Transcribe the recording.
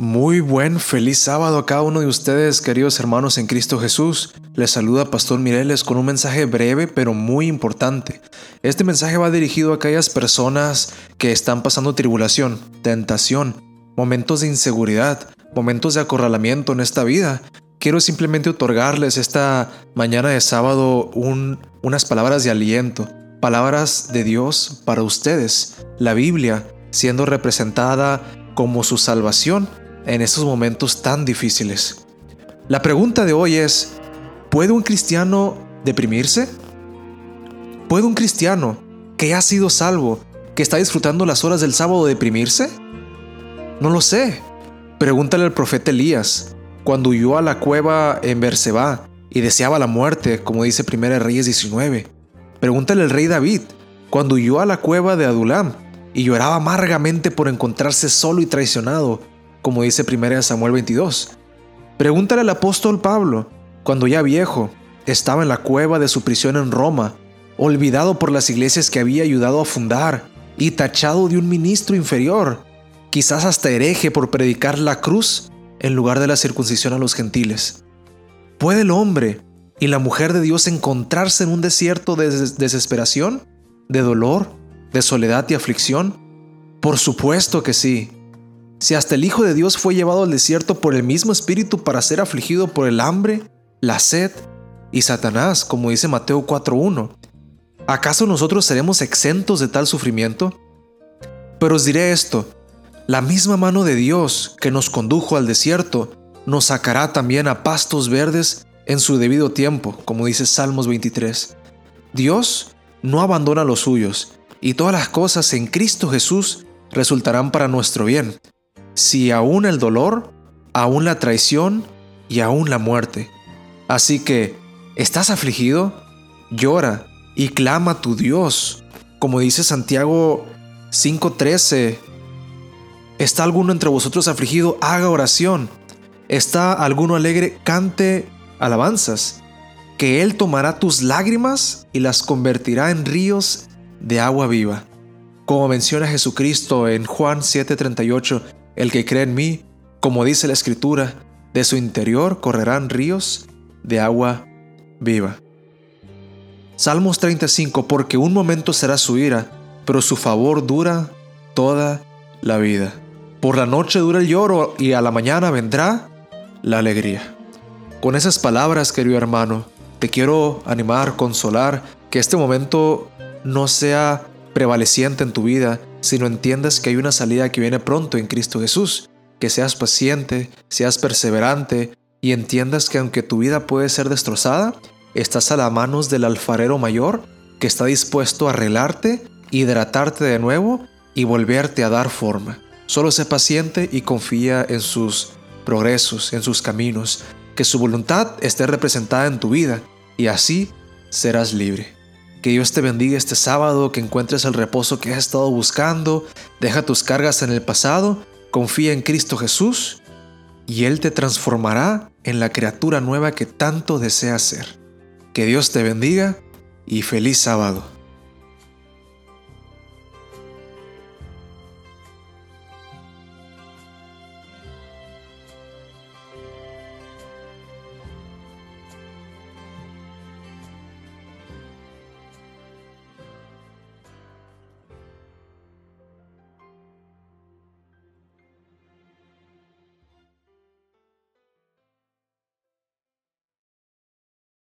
Muy buen, feliz sábado a cada uno de ustedes, queridos hermanos en Cristo Jesús. Les saluda Pastor Mireles con un mensaje breve pero muy importante. Este mensaje va dirigido a aquellas personas que están pasando tribulación, tentación, momentos de inseguridad, momentos de acorralamiento en esta vida. Quiero simplemente otorgarles esta mañana de sábado unas palabras de aliento, palabras de Dios para ustedes. La Biblia siendo representada como su salvación en estos momentos tan difíciles. La pregunta de hoy es, ¿puede un cristiano deprimirse? ¿Puede un cristiano que ha sido salvo, que está disfrutando las horas del sábado deprimirse? No lo sé. Pregúntale al profeta Elías, cuando huyó a la cueva en Berseba y deseaba la muerte, como dice 1 Reyes 19. Pregúntale al rey David, cuando huyó a la cueva de Adulam y lloraba amargamente por encontrarse solo y traicionado, como dice 1 Samuel 22. Pregúntale al apóstol Pablo, cuando ya viejo, estaba en la cueva de su prisión en Roma, olvidado por las iglesias que había ayudado a fundar y tachado de un ministro inferior, quizás hasta hereje por predicar la cruz en lugar de la circuncisión a los gentiles. ¿Puede el hombre y la mujer de Dios encontrarse en un desierto de desesperación, de dolor, de soledad y aflicción? Por supuesto que sí. Si hasta el Hijo de Dios fue llevado al desierto por el mismo Espíritu para ser afligido por el hambre, la sed y Satanás, como dice Mateo 4.1, ¿acaso nosotros seremos exentos de tal sufrimiento? Pero os diré esto, la misma mano de Dios que nos condujo al desierto nos sacará también a pastos verdes en su debido tiempo, como dice Salmos 23. Dios no abandona los suyos, y todas las cosas en Cristo Jesús resultarán para nuestro bien, si aún el dolor, aún la traición y aún la muerte. Así que, ¿estás afligido? Llora y clama a tu Dios. Como dice Santiago 5:13, ¿está alguno entre vosotros afligido? Haga oración. ¿Está alguno alegre? Cante alabanzas. Que Él tomará tus lágrimas y las convertirá en ríos de agua viva. Como menciona Jesucristo en Juan 7:38, el que cree en mí, como dice la Escritura, de su interior correrán ríos de agua viva. Salmos 35, porque un momento será su ira, pero su favor dura toda la vida. Por la noche dura el lloro y a la mañana vendrá la alegría. Con esas palabras, querido hermano, te quiero animar, consolar, que este momento no sea prevaleciente en tu vida, sino entiendas que hay una salida que viene pronto en Cristo Jesús, que seas paciente, seas perseverante y entiendas que aunque tu vida puede ser destrozada, estás a las manos del alfarero mayor que está dispuesto a arreglarte, hidratarte de nuevo y volverte a dar forma. Solo sé paciente y confía en sus progresos, en sus caminos, que su voluntad esté representada en tu vida y así serás libre. Que Dios te bendiga este sábado, que encuentres el reposo que has estado buscando, deja tus cargas en el pasado, confía en Cristo Jesús y Él te transformará en la criatura nueva que tanto deseas ser. Que Dios te bendiga y feliz sábado.